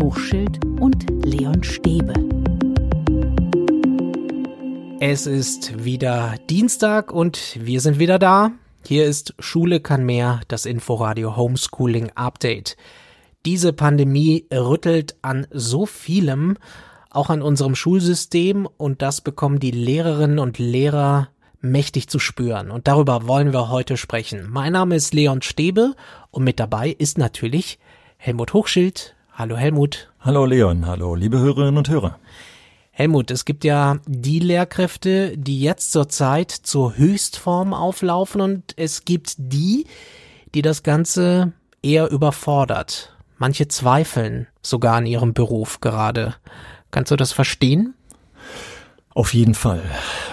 Hochschild und Leon Stäbe. Es ist wieder Dienstag und wir sind wieder da. Hier ist Schule kann mehr, das Inforadio Homeschooling Update. Diese Pandemie rüttelt an so vielem, auch an unserem Schulsystem und das bekommen die Lehrerinnen und Lehrer mächtig zu spüren. Und darüber wollen wir heute sprechen. Mein Name ist Leon Stäbe und mit dabei ist natürlich Helmut Hochschild. Hallo Helmut. Hallo Leon, hallo liebe Hörerinnen und Hörer. Helmut, es gibt ja die Lehrkräfte, die jetzt zurzeit zur Höchstform auflaufen und es gibt die, die das Ganze eher überfordert. Manche zweifeln sogar an ihrem Beruf gerade. Kannst du das verstehen? Auf jeden Fall,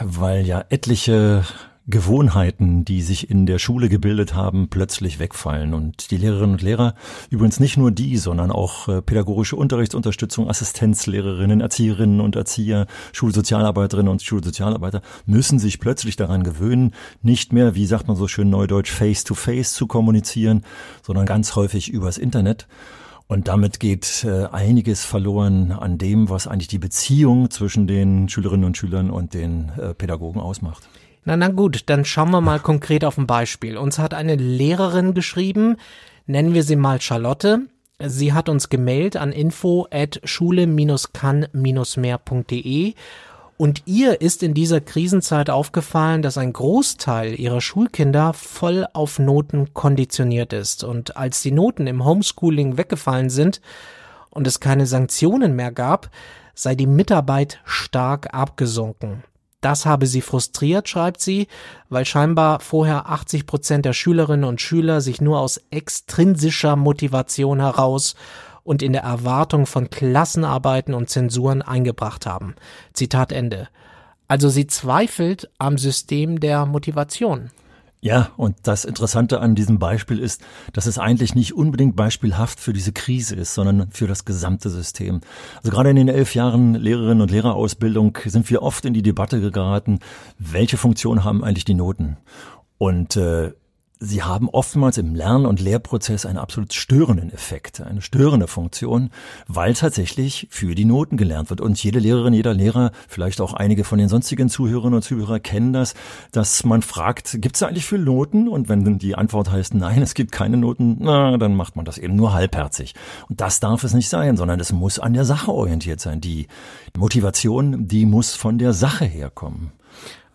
weil ja etliche Gewohnheiten, die sich in der Schule gebildet haben, plötzlich wegfallen. Und die Lehrerinnen und Lehrer, übrigens nicht nur die, sondern auch äh, pädagogische Unterrichtsunterstützung, Assistenzlehrerinnen, Erzieherinnen und Erzieher, Schulsozialarbeiterinnen und Schulsozialarbeiter, müssen sich plötzlich daran gewöhnen, nicht mehr, wie sagt man so schön neudeutsch, face-to-face -face zu kommunizieren, sondern ganz häufig übers Internet. Und damit geht äh, einiges verloren an dem, was eigentlich die Beziehung zwischen den Schülerinnen und Schülern und den äh, Pädagogen ausmacht. Na, na gut, dann schauen wir mal konkret auf ein Beispiel. Uns hat eine Lehrerin geschrieben, nennen wir sie mal Charlotte. Sie hat uns gemailt an info at schule-kann-mehr.de und ihr ist in dieser Krisenzeit aufgefallen, dass ein Großteil ihrer Schulkinder voll auf Noten konditioniert ist. Und als die Noten im Homeschooling weggefallen sind und es keine Sanktionen mehr gab, sei die Mitarbeit stark abgesunken. Das habe sie frustriert, schreibt sie, weil scheinbar vorher 80 Prozent der Schülerinnen und Schüler sich nur aus extrinsischer Motivation heraus und in der Erwartung von Klassenarbeiten und Zensuren eingebracht haben. Zitat Ende. Also sie zweifelt am System der Motivation. Ja, und das Interessante an diesem Beispiel ist, dass es eigentlich nicht unbedingt beispielhaft für diese Krise ist, sondern für das gesamte System. Also gerade in den elf Jahren Lehrerinnen und Lehrerausbildung sind wir oft in die Debatte geraten, welche Funktion haben eigentlich die Noten? Und äh, Sie haben oftmals im Lern- und Lehrprozess einen absolut störenden Effekt, eine störende Funktion, weil tatsächlich für die Noten gelernt wird. Und jede Lehrerin, jeder Lehrer, vielleicht auch einige von den sonstigen Zuhörerinnen und Zuhörern kennen das, dass man fragt, gibt es eigentlich für Noten? Und wenn die Antwort heißt, nein, es gibt keine Noten, na, dann macht man das eben nur halbherzig. Und das darf es nicht sein, sondern es muss an der Sache orientiert sein. Die Motivation, die muss von der Sache herkommen.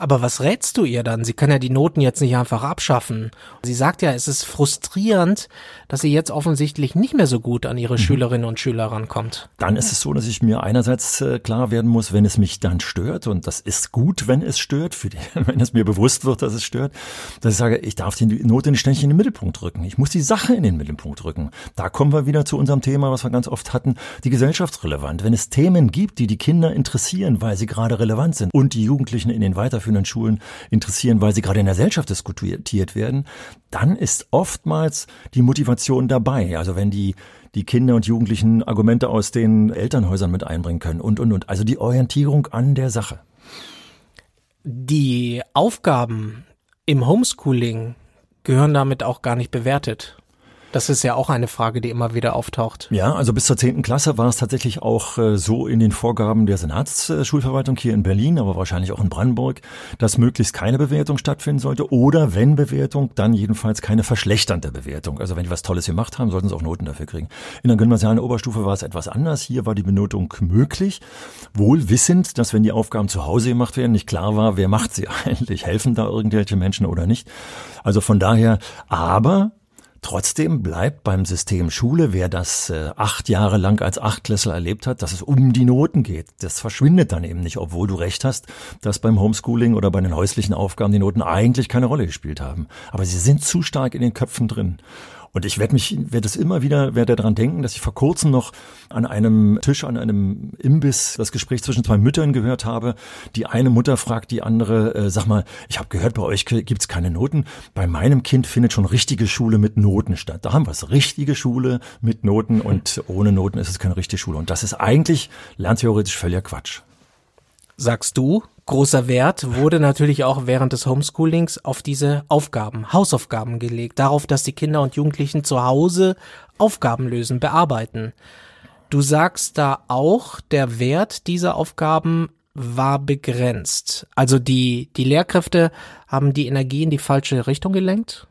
Aber was rätst du ihr dann? Sie kann ja die Noten jetzt nicht einfach abschaffen. Sie sagt ja, es ist frustrierend, dass sie jetzt offensichtlich nicht mehr so gut an ihre mhm. Schülerinnen und Schüler rankommt. Dann ist es so, dass ich mir einerseits äh, klar werden muss, wenn es mich dann stört, und das ist gut, wenn es stört, die, wenn es mir bewusst wird, dass es stört, dass ich sage, ich darf die Note nicht ständig in den Mittelpunkt rücken. Ich muss die Sache in den Mittelpunkt rücken. Da kommen wir wieder zu unserem Thema, was wir ganz oft hatten, die gesellschaftsrelevant. Wenn es Themen gibt, die die Kinder interessieren, weil sie gerade relevant sind und die Jugendlichen in den weiterführenden weiterführenden Schulen interessieren, weil sie gerade in der Gesellschaft diskutiert werden, dann ist oftmals die Motivation dabei. Also wenn die die Kinder und Jugendlichen Argumente aus den Elternhäusern mit einbringen können und, und, und. Also die Orientierung an der Sache. Die Aufgaben im Homeschooling gehören damit auch gar nicht bewertet. Das ist ja auch eine Frage, die immer wieder auftaucht. Ja, also bis zur zehnten Klasse war es tatsächlich auch äh, so in den Vorgaben der Senatsschulverwaltung hier in Berlin, aber wahrscheinlich auch in Brandenburg, dass möglichst keine Bewertung stattfinden sollte oder wenn Bewertung, dann jedenfalls keine verschlechternde Bewertung. Also wenn die was Tolles gemacht haben, sollten sie auch Noten dafür kriegen. In der gymnasialen Oberstufe war es etwas anders. Hier war die Benotung möglich, wohl wissend, dass wenn die Aufgaben zu Hause gemacht werden, nicht klar war, wer macht sie eigentlich, helfen da irgendwelche Menschen oder nicht. Also von daher, aber Trotzdem bleibt beim System Schule, wer das äh, acht Jahre lang als Achtklässler erlebt hat, dass es um die Noten geht. Das verschwindet dann eben nicht, obwohl du recht hast, dass beim Homeschooling oder bei den häuslichen Aufgaben die Noten eigentlich keine Rolle gespielt haben. Aber sie sind zu stark in den Köpfen drin. Und ich werde mich, werde es immer wieder, werde daran denken, dass ich vor kurzem noch an einem Tisch, an einem Imbiss das Gespräch zwischen zwei Müttern gehört habe. Die eine Mutter fragt die andere, äh, sag mal, ich habe gehört, bei euch gibt's keine Noten. Bei meinem Kind findet schon richtige Schule mit Noten statt. Da haben wir es, richtige Schule mit Noten und ohne Noten ist es keine richtige Schule. Und das ist eigentlich lerntheoretisch völliger Quatsch. Sagst du, großer Wert wurde natürlich auch während des Homeschoolings auf diese Aufgaben, Hausaufgaben gelegt, darauf, dass die Kinder und Jugendlichen zu Hause Aufgaben lösen, bearbeiten. Du sagst da auch, der Wert dieser Aufgaben war begrenzt. Also die, die Lehrkräfte haben die Energie in die falsche Richtung gelenkt?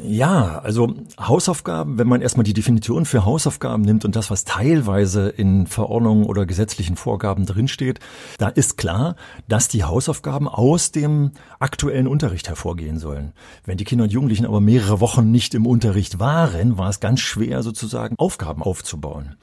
Ja, also Hausaufgaben, wenn man erstmal die Definition für Hausaufgaben nimmt und das, was teilweise in Verordnungen oder gesetzlichen Vorgaben drinsteht, da ist klar, dass die Hausaufgaben aus dem aktuellen Unterricht hervorgehen sollen. Wenn die Kinder und Jugendlichen aber mehrere Wochen nicht im Unterricht waren, war es ganz schwer sozusagen Aufgaben aufzubauen.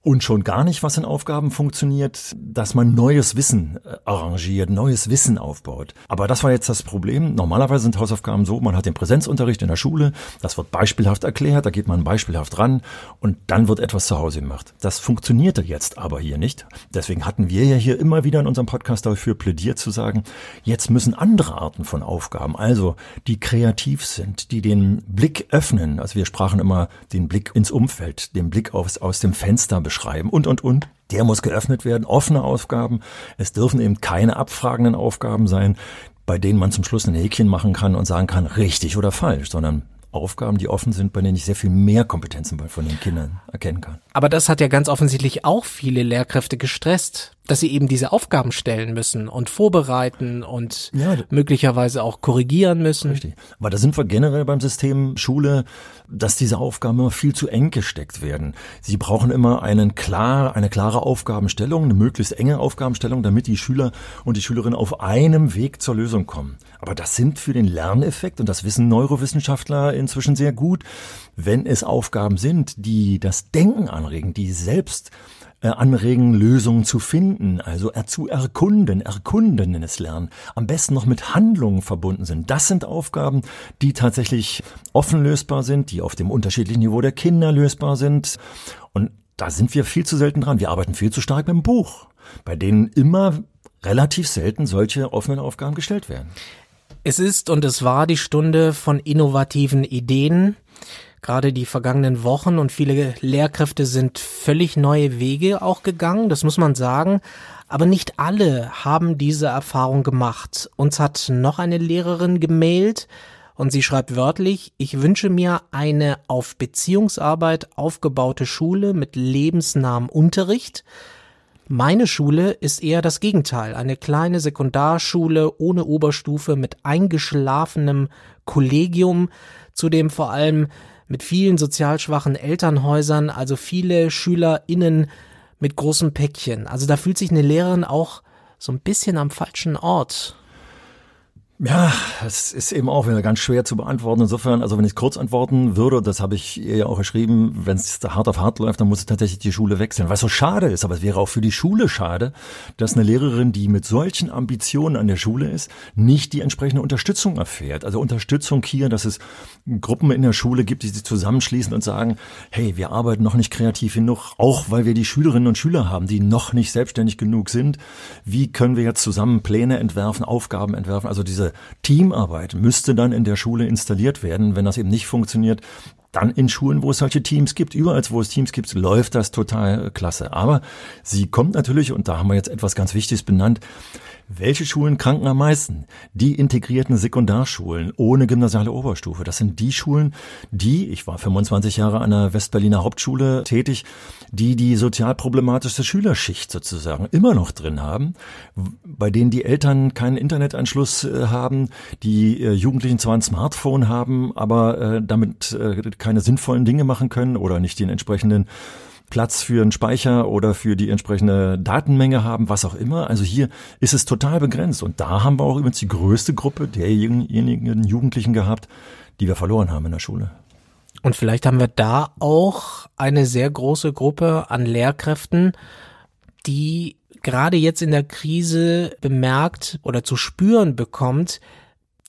Und schon gar nicht, was in Aufgaben funktioniert, dass man neues Wissen äh, arrangiert, neues Wissen aufbaut. Aber das war jetzt das Problem. Normalerweise sind Hausaufgaben so, man hat den Präsenzunterricht in der Schule, das wird beispielhaft erklärt, da geht man beispielhaft ran und dann wird etwas zu Hause gemacht. Das funktionierte jetzt aber hier nicht. Deswegen hatten wir ja hier immer wieder in unserem Podcast dafür plädiert zu sagen, jetzt müssen andere Arten von Aufgaben, also die kreativ sind, die den Blick öffnen. Also wir sprachen immer den Blick ins Umfeld, den Blick aus, aus dem Fenster beschreiben und, und, und. Der muss geöffnet werden, offene Aufgaben. Es dürfen eben keine abfragenden Aufgaben sein, bei denen man zum Schluss ein Häkchen machen kann und sagen kann, richtig oder falsch, sondern Aufgaben, die offen sind, bei denen ich sehr viel mehr Kompetenzen von den Kindern erkennen kann. Aber das hat ja ganz offensichtlich auch viele Lehrkräfte gestresst, dass sie eben diese Aufgaben stellen müssen und vorbereiten und ja, möglicherweise auch korrigieren müssen. Richtig. Aber da sind wir generell beim System Schule, dass diese Aufgaben immer viel zu eng gesteckt werden. Sie brauchen immer einen klar, eine klare Aufgabenstellung, eine möglichst enge Aufgabenstellung, damit die Schüler und die Schülerinnen auf einem Weg zur Lösung kommen. Aber das sind für den Lerneffekt, und das wissen Neurowissenschaftler inzwischen sehr gut, wenn es Aufgaben sind, die das Denken anregen, die selbst äh, anregen, Lösungen zu finden, also zu erkunden, erkundenes Lernen, am besten noch mit Handlungen verbunden sind. Das sind Aufgaben, die tatsächlich offen lösbar sind, die auf dem unterschiedlichen Niveau der Kinder lösbar sind. Und da sind wir viel zu selten dran. Wir arbeiten viel zu stark mit dem Buch, bei denen immer relativ selten solche offenen Aufgaben gestellt werden. Es ist und es war die Stunde von innovativen Ideen gerade die vergangenen Wochen und viele Lehrkräfte sind völlig neue Wege auch gegangen, das muss man sagen. Aber nicht alle haben diese Erfahrung gemacht. Uns hat noch eine Lehrerin gemailt und sie schreibt wörtlich, ich wünsche mir eine auf Beziehungsarbeit aufgebaute Schule mit lebensnahem Unterricht. Meine Schule ist eher das Gegenteil, eine kleine Sekundarschule ohne Oberstufe mit eingeschlafenem Kollegium, zu dem vor allem mit vielen sozial schwachen Elternhäusern, also viele SchülerInnen mit großem Päckchen. Also da fühlt sich eine Lehrerin auch so ein bisschen am falschen Ort. Ja, es ist eben auch wieder ganz schwer zu beantworten. Insofern, also wenn ich kurz antworten würde, das habe ich ihr ja auch geschrieben, wenn es hart auf hart läuft, dann muss tatsächlich die Schule wechseln. Was so schade ist, aber es wäre auch für die Schule schade, dass eine Lehrerin, die mit solchen Ambitionen an der Schule ist, nicht die entsprechende Unterstützung erfährt. Also Unterstützung hier, dass es Gruppen in der Schule gibt, die sich zusammenschließen und sagen, hey, wir arbeiten noch nicht kreativ genug, auch weil wir die Schülerinnen und Schüler haben, die noch nicht selbstständig genug sind. Wie können wir jetzt zusammen Pläne entwerfen, Aufgaben entwerfen? Also diese Teamarbeit müsste dann in der Schule installiert werden. Wenn das eben nicht funktioniert, dann in Schulen, wo es solche Teams gibt, überall, wo es Teams gibt, läuft das total klasse. Aber sie kommt natürlich, und da haben wir jetzt etwas ganz Wichtiges benannt, welche Schulen kranken am meisten? Die integrierten Sekundarschulen ohne gymnasiale Oberstufe. Das sind die Schulen, die, ich war 25 Jahre an der Westberliner Hauptschule tätig, die die sozial problematische Schülerschicht sozusagen immer noch drin haben, bei denen die Eltern keinen Internetanschluss äh, haben, die äh, Jugendlichen zwar ein Smartphone haben, aber äh, damit keine sinnvollen Dinge machen können oder nicht den entsprechenden Platz für einen Speicher oder für die entsprechende Datenmenge haben, was auch immer. Also hier ist es total begrenzt. Und da haben wir auch übrigens die größte Gruppe derjenigen Jugendlichen gehabt, die wir verloren haben in der Schule. Und vielleicht haben wir da auch eine sehr große Gruppe an Lehrkräften, die gerade jetzt in der Krise bemerkt oder zu spüren bekommt,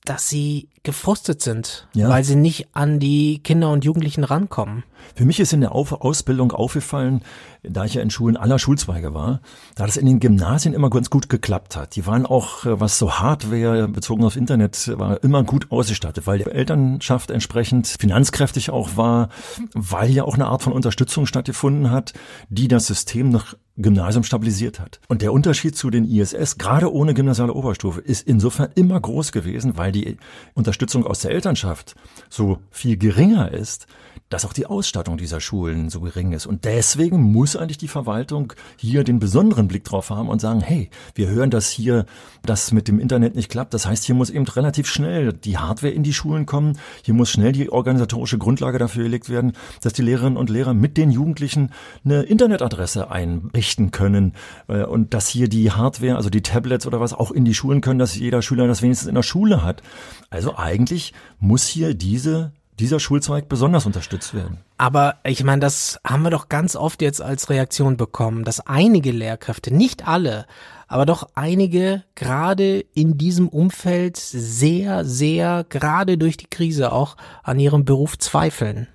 dass sie gefrustet sind, ja. weil sie nicht an die Kinder und Jugendlichen rankommen. Für mich ist in der Ausbildung aufgefallen, da ich ja in Schulen aller Schulzweige war, da das in den Gymnasien immer ganz gut geklappt hat. Die waren auch, äh, was so Hardware bezogen auf Internet war, immer gut ausgestattet, weil die Elternschaft entsprechend finanzkräftig auch war, weil ja auch eine Art von Unterstützung stattgefunden hat, die das System noch Gymnasium stabilisiert hat. Und der Unterschied zu den ISS, gerade ohne gymnasiale Oberstufe, ist insofern immer groß gewesen, weil die unter Unterstützung aus der Elternschaft so viel geringer ist, dass auch die Ausstattung dieser Schulen so gering ist. Und deswegen muss eigentlich die Verwaltung hier den besonderen Blick drauf haben und sagen, hey, wir hören, dass hier das mit dem Internet nicht klappt. Das heißt, hier muss eben relativ schnell die Hardware in die Schulen kommen. Hier muss schnell die organisatorische Grundlage dafür gelegt werden, dass die Lehrerinnen und Lehrer mit den Jugendlichen eine Internetadresse einrichten können äh, und dass hier die Hardware, also die Tablets oder was auch in die Schulen können, dass jeder Schüler das wenigstens in der Schule hat. Also eigentlich muss hier diese dieser Schulzweig besonders unterstützt werden. Aber ich meine, das haben wir doch ganz oft jetzt als Reaktion bekommen, dass einige Lehrkräfte, nicht alle, aber doch einige gerade in diesem Umfeld sehr, sehr, gerade durch die Krise auch an ihrem Beruf zweifeln.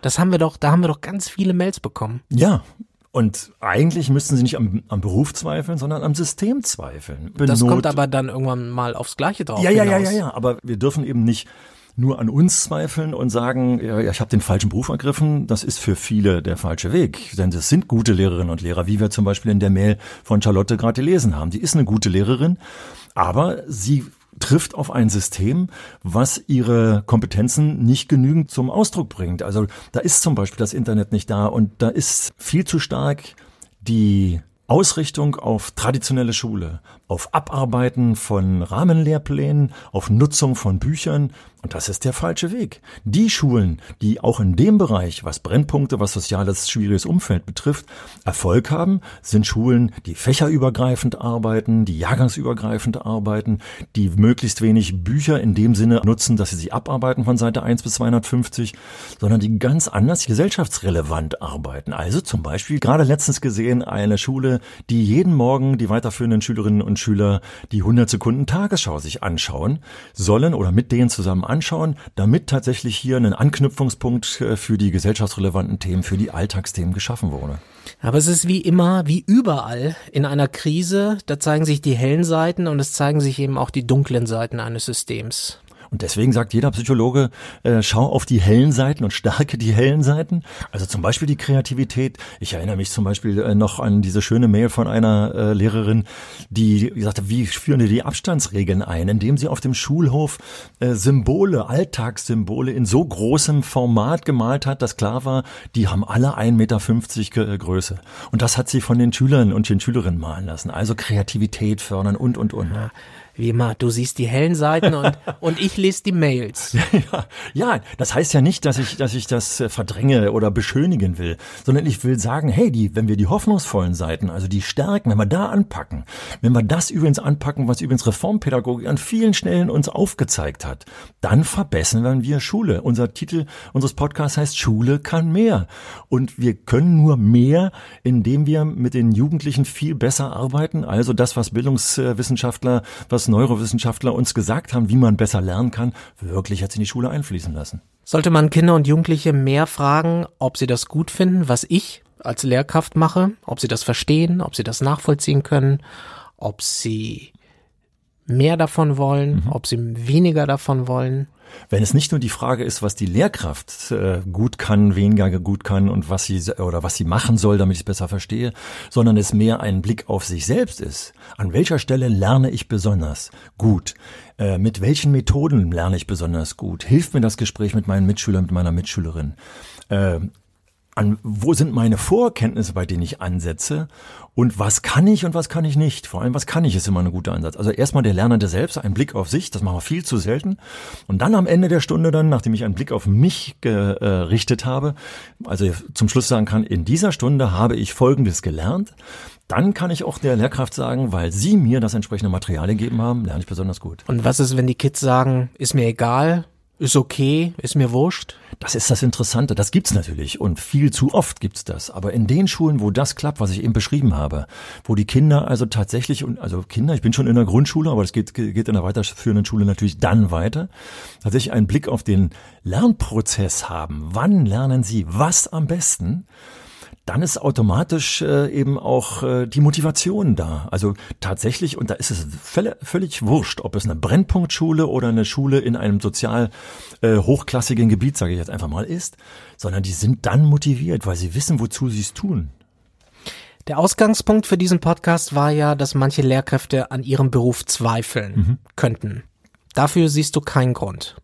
Das haben wir doch, da haben wir doch ganz viele Mails bekommen. Ja, und eigentlich müssten sie nicht am, am Beruf zweifeln, sondern am System zweifeln. Benot das kommt aber dann irgendwann mal aufs Gleiche drauf. Ja, ja, ja, ja, ja. Aber wir dürfen eben nicht nur an uns zweifeln und sagen, ja, ich habe den falschen Beruf ergriffen, das ist für viele der falsche Weg. Denn das sind gute Lehrerinnen und Lehrer, wie wir zum Beispiel in der Mail von Charlotte gerade gelesen haben. Die ist eine gute Lehrerin, aber sie trifft auf ein System, was ihre Kompetenzen nicht genügend zum Ausdruck bringt. Also da ist zum Beispiel das Internet nicht da und da ist viel zu stark die Ausrichtung auf traditionelle Schule, auf Abarbeiten von Rahmenlehrplänen, auf Nutzung von Büchern und das ist der falsche Weg. Die Schulen, die auch in dem Bereich, was Brennpunkte, was soziales, schwieriges Umfeld betrifft, Erfolg haben, sind Schulen, die fächerübergreifend arbeiten, die jahrgangsübergreifend arbeiten, die möglichst wenig Bücher in dem Sinne nutzen, dass sie sie abarbeiten von Seite 1 bis 250, sondern die ganz anders gesellschaftsrelevant arbeiten. Also zum Beispiel gerade letztens gesehen eine Schule, die jeden Morgen die weiterführenden Schülerinnen und Schüler die 100 Sekunden Tagesschau sich anschauen sollen oder mit denen zusammen anschauen, damit tatsächlich hier ein Anknüpfungspunkt äh, für die gesellschaftsrelevanten Themen, für die Alltagsthemen geschaffen wurde. Aber es ist wie immer, wie überall in einer Krise, da zeigen sich die hellen Seiten und es zeigen sich eben auch die dunklen Seiten eines Systems. Und deswegen sagt jeder Psychologe, äh, schau auf die hellen Seiten und stärke die hellen Seiten. Also zum Beispiel die Kreativität. Ich erinnere mich zum Beispiel äh, noch an diese schöne Mail von einer äh, Lehrerin, die sagte, wie führen die die Abstandsregeln ein, indem sie auf dem Schulhof äh, Symbole, Alltagssymbole in so großem Format gemalt hat, dass klar war, die haben alle 1,50 Meter äh, Größe. Und das hat sie von den Schülern und den Schülerinnen malen lassen. Also Kreativität fördern und, und, und. Ja wie immer, du siehst die hellen Seiten und, und ich lese die Mails. Ja, ja, das heißt ja nicht, dass ich, dass ich das äh, verdränge oder beschönigen will, sondern ich will sagen, hey, die, wenn wir die hoffnungsvollen Seiten, also die Stärken, wenn wir da anpacken, wenn wir das übrigens anpacken, was übrigens Reformpädagogik an vielen Stellen uns aufgezeigt hat, dann verbessern wir Schule. Unser Titel unseres Podcasts heißt Schule kann mehr. Und wir können nur mehr, indem wir mit den Jugendlichen viel besser arbeiten. Also das, was Bildungswissenschaftler, was was Neurowissenschaftler uns gesagt haben, wie man besser lernen kann, wirklich jetzt in die Schule einfließen lassen. Sollte man Kinder und Jugendliche mehr fragen, ob sie das gut finden, was ich als Lehrkraft mache, ob sie das verstehen, ob sie das nachvollziehen können, ob sie mehr davon wollen, mhm. ob sie weniger davon wollen? wenn es nicht nur die Frage ist, was die Lehrkraft äh, gut kann, weniger gut kann und was sie oder was sie machen soll, damit ich es besser verstehe, sondern es mehr ein Blick auf sich selbst ist. An welcher Stelle lerne ich besonders gut? Äh, mit welchen Methoden lerne ich besonders gut? Hilft mir das Gespräch mit meinen Mitschülern, mit meiner Mitschülerin? Äh, an wo sind meine Vorkenntnisse, bei denen ich ansetze und was kann ich und was kann ich nicht. Vor allem, was kann ich, ist immer ein guter Ansatz. Also erstmal der Lernende selbst, ein Blick auf sich, das machen wir viel zu selten. Und dann am Ende der Stunde dann, nachdem ich einen Blick auf mich gerichtet habe, also zum Schluss sagen kann, in dieser Stunde habe ich Folgendes gelernt, dann kann ich auch der Lehrkraft sagen, weil Sie mir das entsprechende Material gegeben haben, lerne ich besonders gut. Und was ist, wenn die Kids sagen, ist mir egal, ist okay, ist mir wurscht. Das ist das Interessante. Das gibt's natürlich und viel zu oft gibt's das. Aber in den Schulen, wo das klappt, was ich eben beschrieben habe, wo die Kinder also tatsächlich und also Kinder, ich bin schon in der Grundschule, aber das geht, geht in der weiterführenden Schule natürlich dann weiter, tatsächlich einen Blick auf den Lernprozess haben. Wann lernen sie was am besten? Dann ist automatisch äh, eben auch äh, die Motivation da. Also tatsächlich, und da ist es völlig wurscht, ob es eine Brennpunktschule oder eine Schule in einem sozial äh, hochklassigen Gebiet, sage ich jetzt einfach mal, ist, sondern die sind dann motiviert, weil sie wissen, wozu sie es tun. Der Ausgangspunkt für diesen Podcast war ja, dass manche Lehrkräfte an ihrem Beruf zweifeln mhm. könnten. Dafür siehst du keinen Grund.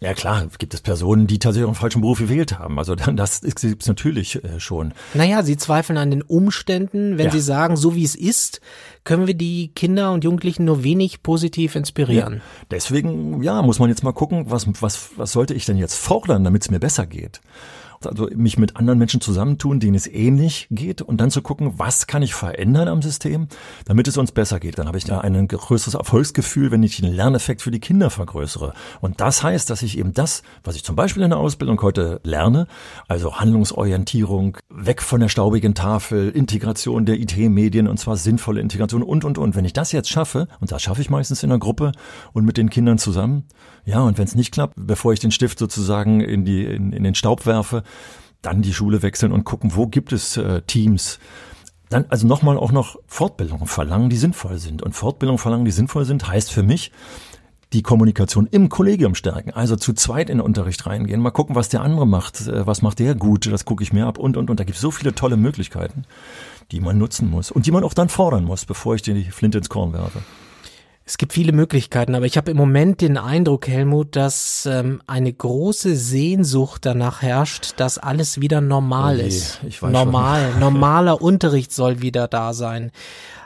Ja klar, gibt es Personen, die tatsächlich einen falschen Beruf gewählt haben. Also das gibt es natürlich äh, schon. Naja, sie zweifeln an den Umständen. Wenn ja. sie sagen, so wie es ist, können wir die Kinder und Jugendlichen nur wenig positiv inspirieren. Ja. Deswegen, ja, muss man jetzt mal gucken, was, was, was sollte ich denn jetzt fordern, damit es mir besser geht also mich mit anderen Menschen zusammentun, denen es ähnlich geht und dann zu gucken, was kann ich verändern am System, damit es uns besser geht. Dann habe ich da ein größeres Erfolgsgefühl, wenn ich den Lerneffekt für die Kinder vergrößere. Und das heißt, dass ich eben das, was ich zum Beispiel in der Ausbildung heute lerne, also Handlungsorientierung, weg von der staubigen Tafel, Integration der IT-Medien und zwar sinnvolle Integration und, und, und. Wenn ich das jetzt schaffe, und das schaffe ich meistens in einer Gruppe und mit den Kindern zusammen, ja, und wenn es nicht klappt, bevor ich den Stift sozusagen in, die, in, in den Staub werfe, dann die Schule wechseln und gucken, wo gibt es äh, Teams. Dann also nochmal auch noch Fortbildungen verlangen, die sinnvoll sind. Und Fortbildungen verlangen, die sinnvoll sind, heißt für mich, die Kommunikation im Kollegium stärken, also zu zweit in den Unterricht reingehen, mal gucken, was der andere macht, äh, was macht der gut, das gucke ich mir ab und und und. Da gibt es so viele tolle Möglichkeiten, die man nutzen muss und die man auch dann fordern muss, bevor ich die Flinte ins Korn werfe. Es gibt viele Möglichkeiten, aber ich habe im Moment den Eindruck, Helmut, dass ähm, eine große Sehnsucht danach herrscht, dass alles wieder normal oh je, ist. Ich weiß Normal, schon. normaler Unterricht soll wieder da sein.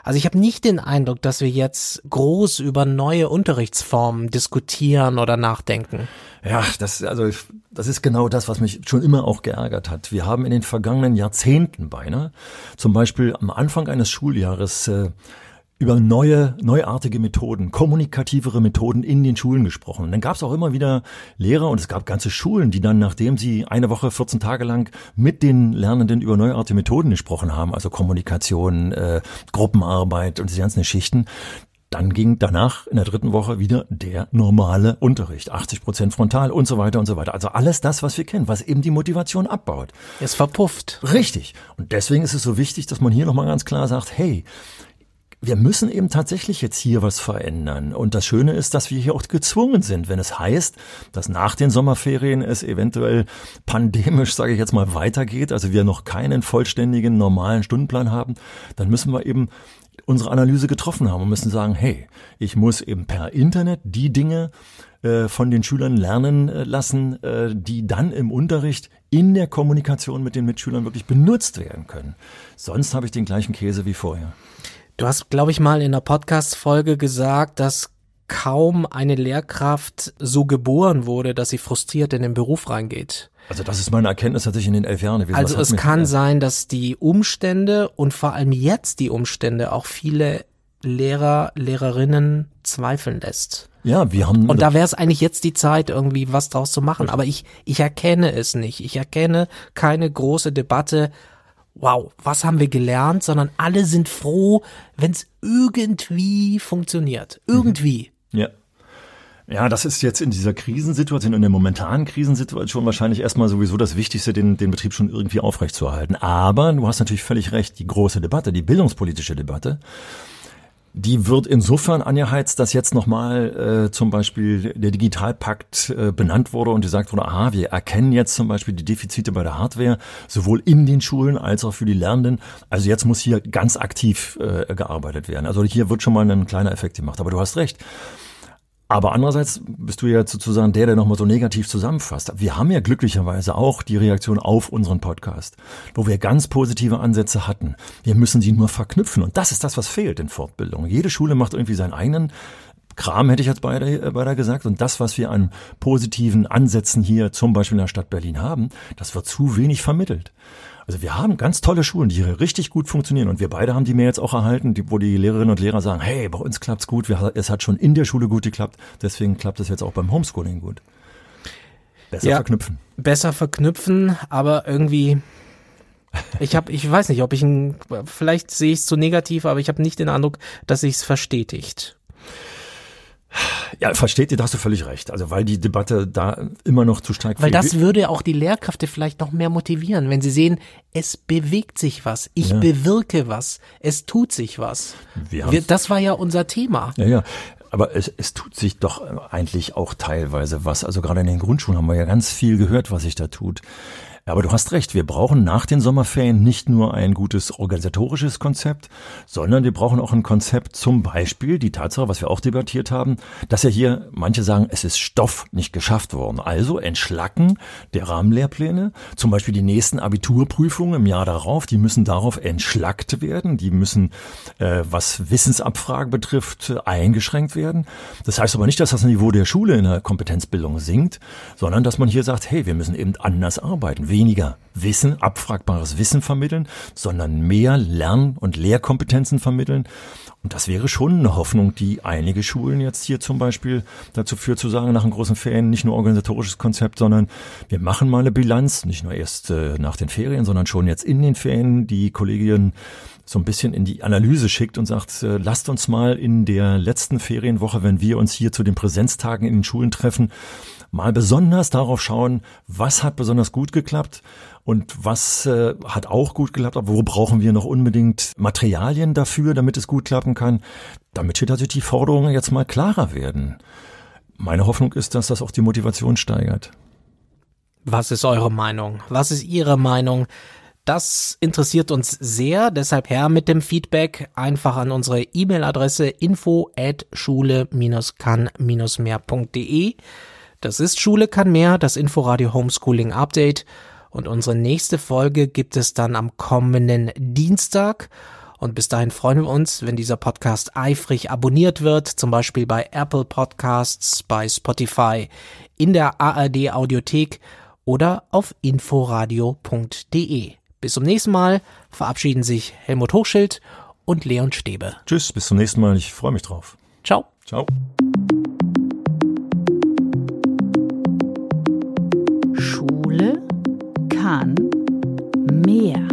Also ich habe nicht den Eindruck, dass wir jetzt groß über neue Unterrichtsformen diskutieren oder nachdenken. Ja, das, also, das ist genau das, was mich schon immer auch geärgert hat. Wir haben in den vergangenen Jahrzehnten beinahe, zum Beispiel am Anfang eines Schuljahres, äh, über neue, neuartige Methoden, kommunikativere Methoden in den Schulen gesprochen. Und dann gab es auch immer wieder Lehrer und es gab ganze Schulen, die dann, nachdem sie eine Woche, 14 Tage lang mit den Lernenden über neuartige Methoden gesprochen haben, also Kommunikation, äh, Gruppenarbeit und diese ganzen Geschichten, dann ging danach in der dritten Woche wieder der normale Unterricht. 80 Prozent frontal und so weiter und so weiter. Also alles das, was wir kennen, was eben die Motivation abbaut. Es verpufft. Richtig. Und deswegen ist es so wichtig, dass man hier nochmal ganz klar sagt, hey, wir müssen eben tatsächlich jetzt hier was verändern. Und das Schöne ist, dass wir hier auch gezwungen sind, wenn es heißt, dass nach den Sommerferien es eventuell pandemisch, sage ich jetzt mal, weitergeht, also wir noch keinen vollständigen normalen Stundenplan haben, dann müssen wir eben unsere Analyse getroffen haben und müssen sagen, hey, ich muss eben per Internet die Dinge äh, von den Schülern lernen äh, lassen, äh, die dann im Unterricht in der Kommunikation mit den Mitschülern wirklich benutzt werden können. Sonst habe ich den gleichen Käse wie vorher. Du hast, glaube ich, mal in einer Podcast-Folge gesagt, dass kaum eine Lehrkraft so geboren wurde, dass sie frustriert in den Beruf reingeht. Also das ist meine Erkenntnis tatsächlich in den elf Jahren gewesen. Also es kann sein, dass die Umstände und vor allem jetzt die Umstände auch viele Lehrer, Lehrerinnen zweifeln lässt. Ja, wir haben. Und da wäre es eigentlich jetzt die Zeit, irgendwie was draus zu machen. Aber ich, ich erkenne es nicht. Ich erkenne keine große Debatte wow, was haben wir gelernt, sondern alle sind froh, wenn es irgendwie funktioniert. Irgendwie. Mhm. Ja. Ja, das ist jetzt in dieser Krisensituation, in der momentanen Krisensituation wahrscheinlich erstmal sowieso das Wichtigste, den, den Betrieb schon irgendwie aufrechtzuerhalten. Aber du hast natürlich völlig recht, die große Debatte, die bildungspolitische Debatte, die wird insofern angeheizt, dass jetzt nochmal äh, zum Beispiel der Digitalpakt äh, benannt wurde und gesagt wurde, aha, wir erkennen jetzt zum Beispiel die Defizite bei der Hardware, sowohl in den Schulen als auch für die Lernenden. Also jetzt muss hier ganz aktiv äh, gearbeitet werden. Also hier wird schon mal ein kleiner Effekt gemacht. Aber du hast recht. Aber andererseits bist du ja sozusagen der, der nochmal so negativ zusammenfasst. Wir haben ja glücklicherweise auch die Reaktion auf unseren Podcast, wo wir ganz positive Ansätze hatten. Wir müssen sie nur verknüpfen. Und das ist das, was fehlt in Fortbildung. Jede Schule macht irgendwie seinen eigenen Kram, hätte ich jetzt beide, äh, beide gesagt. Und das, was wir an positiven Ansätzen hier zum Beispiel in der Stadt Berlin haben, das wird zu wenig vermittelt. Also wir haben ganz tolle Schulen, die hier richtig gut funktionieren und wir beide haben die mir jetzt auch erhalten, die, wo die Lehrerinnen und Lehrer sagen, hey, bei uns klappt's gut, wir, es hat schon in der Schule gut geklappt, deswegen klappt es jetzt auch beim Homeschooling gut. Besser ja, verknüpfen. Besser verknüpfen, aber irgendwie ich habe, ich weiß nicht, ob ich ein, vielleicht sehe ich es zu negativ, aber ich habe nicht den Eindruck, dass sich es verstetigt. Ja, versteht ihr, da hast du völlig recht. Also weil die Debatte da immer noch zu stark Weil das würde auch die Lehrkräfte vielleicht noch mehr motivieren, wenn sie sehen, es bewegt sich was, ich ja. bewirke was, es tut sich was. Wir Wir, das war ja unser Thema. Ja, ja. Aber es, es tut sich doch eigentlich auch teilweise was. Also gerade in den Grundschulen haben wir ja ganz viel gehört, was sich da tut. Ja, aber du hast recht, wir brauchen nach den Sommerferien nicht nur ein gutes organisatorisches Konzept, sondern wir brauchen auch ein Konzept, zum Beispiel die Tatsache, was wir auch debattiert haben, dass ja hier manche sagen, es ist Stoff nicht geschafft worden. Also Entschlacken der Rahmenlehrpläne, zum Beispiel die nächsten Abiturprüfungen im Jahr darauf, die müssen darauf entschlackt werden, die müssen, äh, was Wissensabfrage betrifft, eingeschränkt werden. Das heißt aber nicht, dass das Niveau der Schule in der Kompetenzbildung sinkt, sondern dass man hier sagt, hey, wir müssen eben anders arbeiten weniger Wissen, abfragbares Wissen vermitteln, sondern mehr Lern- und Lehrkompetenzen vermitteln. Und das wäre schon eine Hoffnung, die einige Schulen jetzt hier zum Beispiel dazu führt zu sagen, nach den großen Ferien nicht nur organisatorisches Konzept, sondern wir machen mal eine Bilanz, nicht nur erst äh, nach den Ferien, sondern schon jetzt in den Ferien die Kolleginnen so ein bisschen in die Analyse schickt und sagt, äh, lasst uns mal in der letzten Ferienwoche, wenn wir uns hier zu den Präsenztagen in den Schulen treffen, mal besonders darauf schauen, was hat besonders gut geklappt und was äh, hat auch gut geklappt, aber wo brauchen wir noch unbedingt Materialien dafür, damit es gut klappen kann, damit wir natürlich die Forderungen jetzt mal klarer werden. Meine Hoffnung ist, dass das auch die Motivation steigert. Was ist eure Meinung? Was ist Ihre Meinung? Das interessiert uns sehr, deshalb her mit dem Feedback einfach an unsere E-Mail-Adresse info at schule-kann-mehr.de. Das ist Schule kann mehr, das Inforadio Homeschooling Update. Und unsere nächste Folge gibt es dann am kommenden Dienstag. Und bis dahin freuen wir uns, wenn dieser Podcast eifrig abonniert wird, zum Beispiel bei Apple Podcasts, bei Spotify, in der ARD Audiothek oder auf inforadio.de. Bis zum nächsten Mal verabschieden sich Helmut Hochschild und Leon Stäbe. Tschüss, bis zum nächsten Mal. Ich freue mich drauf. Ciao. Ciao. kann mehr.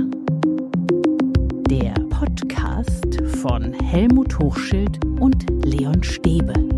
Der Podcast von Helmut Hochschild und Leon Stäbe.